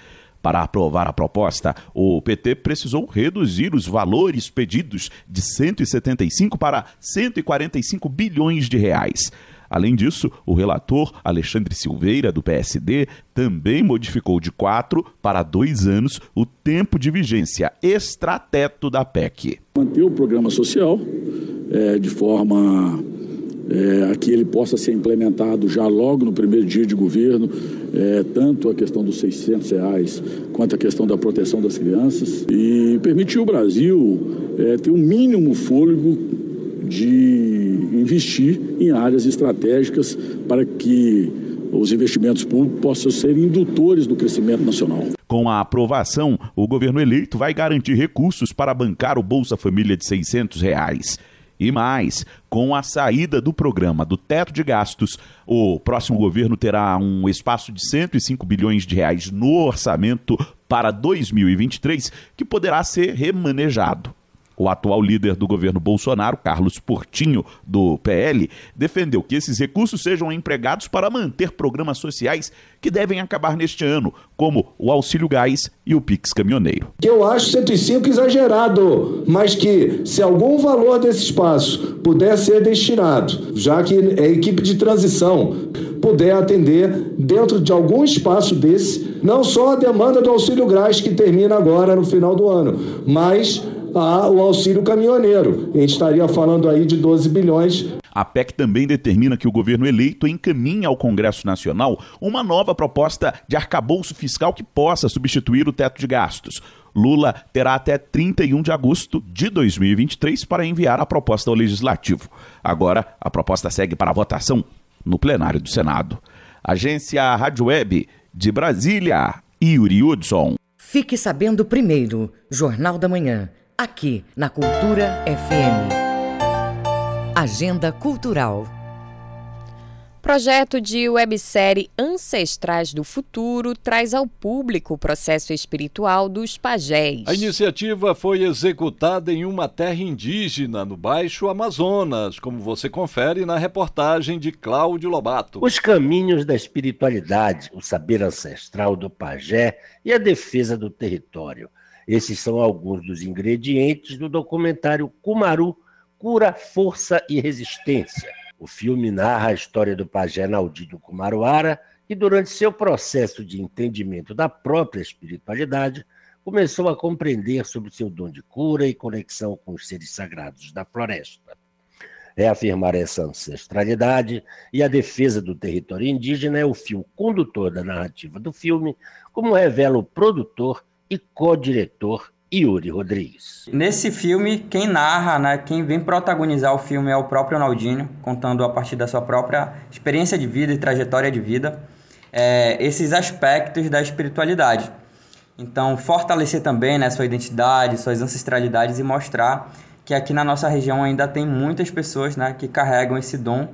Para aprovar a proposta, o PT precisou reduzir os valores pedidos de 175 para 145 bilhões de reais. Além disso, o relator Alexandre Silveira, do PSD, também modificou de quatro para dois anos o tempo de vigência extrateto da PEC. Manter o programa social é, de forma é, a que ele possa ser implementado já logo no primeiro dia de governo, é, tanto a questão dos 600 reais quanto a questão da proteção das crianças e permitir o Brasil é, ter um mínimo fôlego de investir em áreas estratégicas para que os investimentos públicos possam ser indutores do crescimento nacional. Com a aprovação, o governo eleito vai garantir recursos para bancar o Bolsa Família de 600 reais. E mais, com a saída do programa do teto de gastos, o próximo governo terá um espaço de 105 bilhões de reais no orçamento para 2023 que poderá ser remanejado. O atual líder do governo Bolsonaro, Carlos Portinho, do PL, defendeu que esses recursos sejam empregados para manter programas sociais que devem acabar neste ano, como o Auxílio Gás e o Pix Caminhoneiro. Eu acho 105 exagerado, mas que se algum valor desse espaço puder ser destinado, já que é equipe de transição, puder atender dentro de algum espaço desse, não só a demanda do Auxílio Gás que termina agora no final do ano, mas a, o auxílio caminhoneiro. A gente estaria falando aí de 12 bilhões. A PEC também determina que o governo eleito encaminhe ao Congresso Nacional uma nova proposta de arcabouço fiscal que possa substituir o teto de gastos. Lula terá até 31 de agosto de 2023 para enviar a proposta ao Legislativo. Agora, a proposta segue para votação no plenário do Senado. Agência Rádio Web de Brasília, Yuri Hudson. Fique sabendo primeiro, Jornal da Manhã aqui na Cultura FM. Agenda Cultural. Projeto de websérie Ancestrais do Futuro traz ao público o processo espiritual dos pajés. A iniciativa foi executada em uma terra indígena no Baixo Amazonas, como você confere na reportagem de Cláudio Lobato. Os caminhos da espiritualidade, o saber ancestral do pajé e a defesa do território esses são alguns dos ingredientes do documentário Kumaru Cura, Força e Resistência. O filme narra a história do pajé Naldinho Kumaruara, que durante seu processo de entendimento da própria espiritualidade, começou a compreender sobre seu dom de cura e conexão com os seres sagrados da floresta. Reafirmar essa ancestralidade e a defesa do território indígena é o fio condutor da narrativa do filme, como revela o produtor e co-diretor Yuri Rodrigues. Nesse filme, quem narra, né, quem vem protagonizar o filme é o próprio Naldinho, contando a partir da sua própria experiência de vida e trajetória de vida é, esses aspectos da espiritualidade. Então, fortalecer também né, sua identidade, suas ancestralidades e mostrar que aqui na nossa região ainda tem muitas pessoas né, que carregam esse dom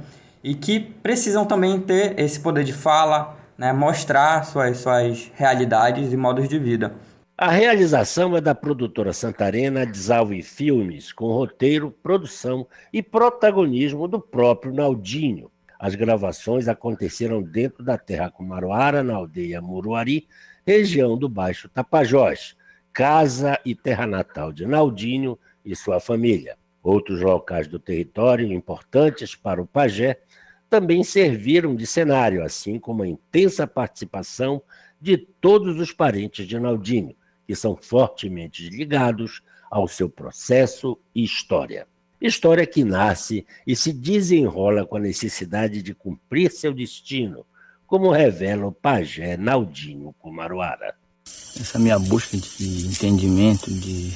e que precisam também ter esse poder de fala, né, mostrar suas, suas realidades e modos de vida. A realização é da produtora santarena Desalve Filmes, com roteiro, produção e protagonismo do próprio Naldinho. As gravações aconteceram dentro da terra Kumaruara, na aldeia Muruari, região do Baixo Tapajós, casa e terra natal de Naldinho e sua família. Outros locais do território importantes para o pajé também serviram de cenário, assim como a intensa participação de todos os parentes de Naldinho, que são fortemente ligados ao seu processo e história. História que nasce e se desenrola com a necessidade de cumprir seu destino, como revela o pajé Naldinho Kumaruara. Essa minha busca de entendimento de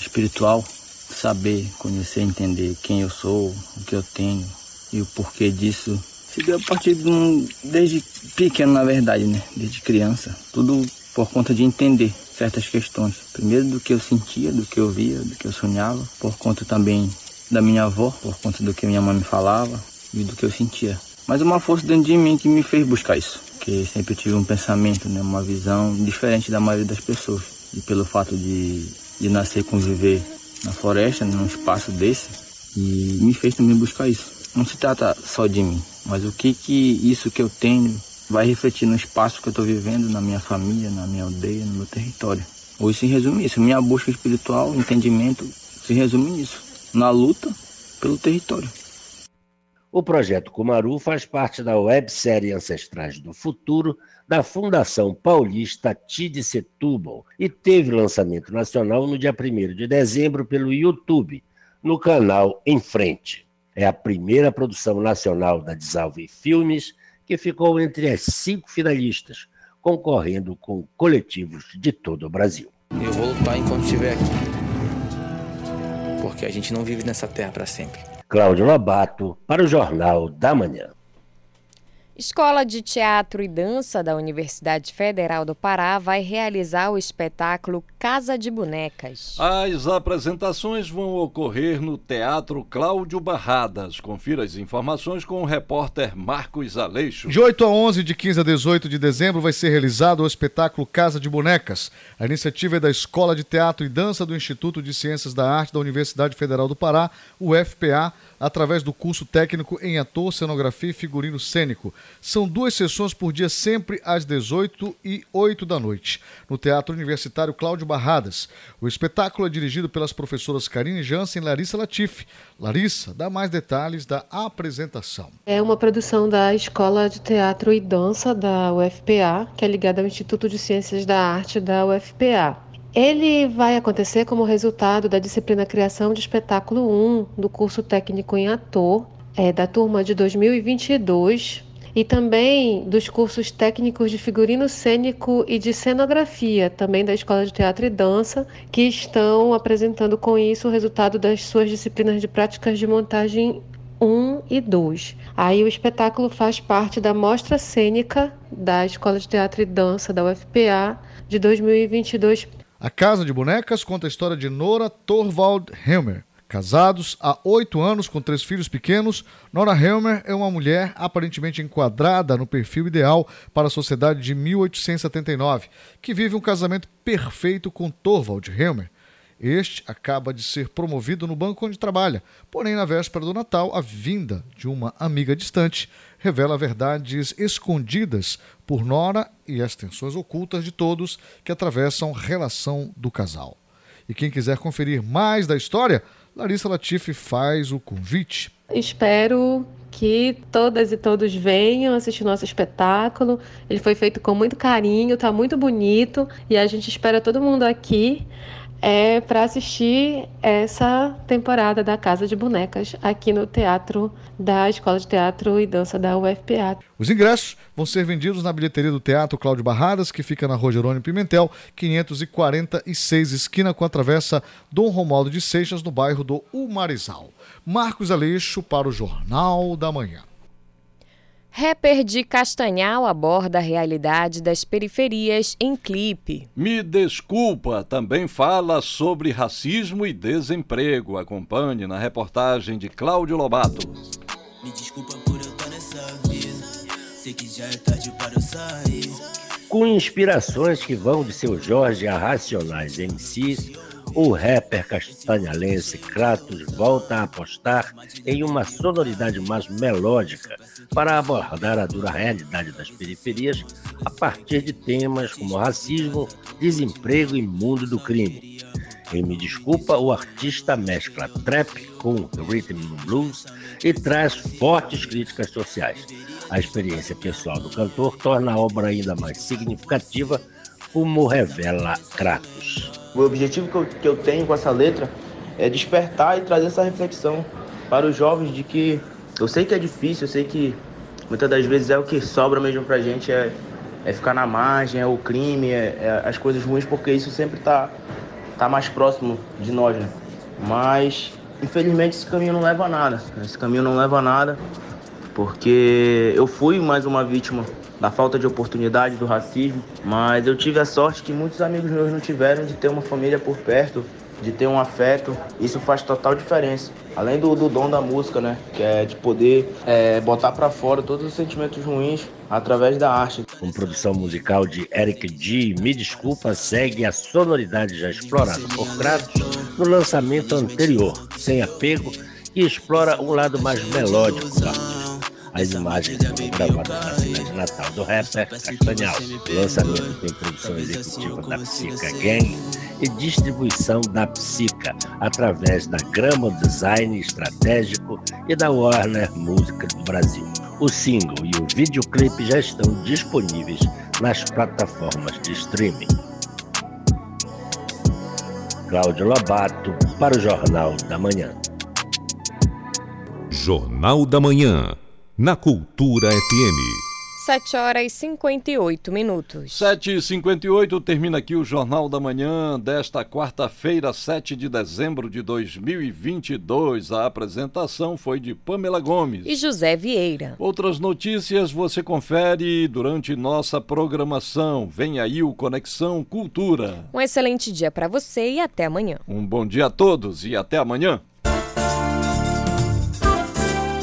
espiritual, saber, conhecer, entender quem eu sou, o que eu tenho e o porquê disso, se deu a partir de um, desde pequeno, na verdade, né? Desde criança. Tudo por conta de entender certas questões. Primeiro do que eu sentia, do que eu via, do que eu sonhava, por conta também da minha avó, por conta do que minha mãe me falava e do que eu sentia. Mas uma força dentro de mim que me fez buscar isso, que sempre tive um pensamento, né, uma visão diferente da maioria das pessoas. E pelo fato de, de nascer e conviver na floresta, num espaço desse, e me fez também buscar isso. Não se trata só de mim, mas o que que isso que eu tenho vai refletir no espaço que eu estou vivendo, na minha família, na minha aldeia, no meu território. Hoje se resume isso. Minha busca espiritual, entendimento, se resume nisso. Na luta pelo território. O projeto Kumaru faz parte da websérie Ancestrais do Futuro da Fundação Paulista Tide Setúbal e teve lançamento nacional no dia 1 de dezembro pelo YouTube, no canal Em Frente. É a primeira produção nacional da Desalve Filmes que ficou entre as cinco finalistas, concorrendo com coletivos de todo o Brasil. Eu vou lutar enquanto estiver aqui. Porque a gente não vive nessa terra para sempre. Cláudio Lobato, para o Jornal da Manhã. Escola de Teatro e Dança da Universidade Federal do Pará vai realizar o espetáculo Casa de Bonecas. As apresentações vão ocorrer no Teatro Cláudio Barradas. Confira as informações com o repórter Marcos Aleixo. De 8 a 11, de 15 a 18 de dezembro, vai ser realizado o espetáculo Casa de Bonecas. A iniciativa é da Escola de Teatro e Dança do Instituto de Ciências da Arte da Universidade Federal do Pará, o FPA, através do curso técnico em ator, cenografia e figurino cênico. São duas sessões por dia, sempre às 18 e 8 da noite, no Teatro Universitário Cláudio Barradas. O espetáculo é dirigido pelas professoras Karine Jansen e Larissa Latifi. Larissa, dá mais detalhes da apresentação. É uma produção da Escola de Teatro e Dança da UFPA, que é ligada ao Instituto de Ciências da Arte da UFPA. Ele vai acontecer como resultado da disciplina Criação de Espetáculo 1 do curso técnico em ator é, da turma de 2022 e também dos cursos técnicos de figurino cênico e de cenografia, também da Escola de Teatro e Dança, que estão apresentando com isso o resultado das suas disciplinas de práticas de montagem 1 e 2. Aí o espetáculo faz parte da mostra cênica da Escola de Teatro e Dança da UFPA de 2022 a Casa de Bonecas conta a história de Nora Torvald Helmer. Casados há oito anos com três filhos pequenos, Nora Helmer é uma mulher aparentemente enquadrada no perfil ideal para a sociedade de 1879, que vive um casamento perfeito com Torvald Helmer. Este acaba de ser promovido no banco onde trabalha, porém, na véspera do Natal, a vinda de uma amiga distante revela verdades escondidas por Nora e as tensões ocultas de todos que atravessam a relação do casal. E quem quiser conferir mais da história, Larissa Latifi faz o convite. Espero que todas e todos venham assistir nosso espetáculo. Ele foi feito com muito carinho, está muito bonito e a gente espera todo mundo aqui é para assistir essa temporada da Casa de Bonecas aqui no Teatro da Escola de Teatro e Dança da UFPA. Os ingressos vão ser vendidos na bilheteria do Teatro Cláudio Barradas, que fica na Rua Jerônimo Pimentel, 546, esquina com a travessa Dom Romualdo de Seixas, no bairro do Umarizal. Marcos Aleixo para o Jornal da Manhã. Rapper de Castanhal aborda a realidade das periferias em clipe. Me Desculpa também fala sobre racismo e desemprego. Acompanhe na reportagem de Cláudio Lobato. Me desculpa por eu estar nessa vida. Sei que já é tarde para eu sair. Com inspirações que vão de seu Jorge a Racionais MCs, o rapper castanhalense Kratos volta a apostar em uma sonoridade mais melódica para abordar a dura realidade das periferias a partir de temas como racismo, desemprego e mundo do crime. Em Me Desculpa, o artista mescla trap com rhythm blues e traz fortes críticas sociais. A experiência pessoal do cantor torna a obra ainda mais significativa, como revela Kratos. O objetivo que eu, que eu tenho com essa letra é despertar e trazer essa reflexão para os jovens de que eu sei que é difícil, eu sei que muitas das vezes é o que sobra mesmo pra gente, é, é ficar na margem, é o crime, é, é as coisas ruins, porque isso sempre tá, tá mais próximo de nós, né? Mas, infelizmente, esse caminho não leva a nada. Esse caminho não leva a nada, porque eu fui mais uma vítima da falta de oportunidade, do racismo, mas eu tive a sorte que muitos amigos meus não tiveram de ter uma família por perto, de ter um afeto, isso faz total diferença. Além do, do dom da música, né, que é de poder é, botar para fora todos os sentimentos ruins através da arte. Com produção musical de Eric G, Me Desculpa segue a sonoridade já explorada por Kratos no lançamento anterior, Sem Apego, e explora um lado mais melódico artista. As imagens foram gravadas na cidade natal do rapper Castanhal. Lançamento tem produção executiva da Psica Gang e distribuição da Psica através da Grama Design Estratégico e da Warner Música do Brasil. O single e o videoclipe já estão disponíveis nas plataformas de streaming. Cláudio Lobato para o Jornal da Manhã. Jornal da Manhã, na Cultura FM. 7 horas e 58 minutos. 7h58 termina aqui o Jornal da Manhã desta quarta-feira, 7 de dezembro de 2022. A apresentação foi de Pamela Gomes e José Vieira. Outras notícias você confere durante nossa programação. Vem aí o Conexão Cultura. Um excelente dia para você e até amanhã. Um bom dia a todos e até amanhã.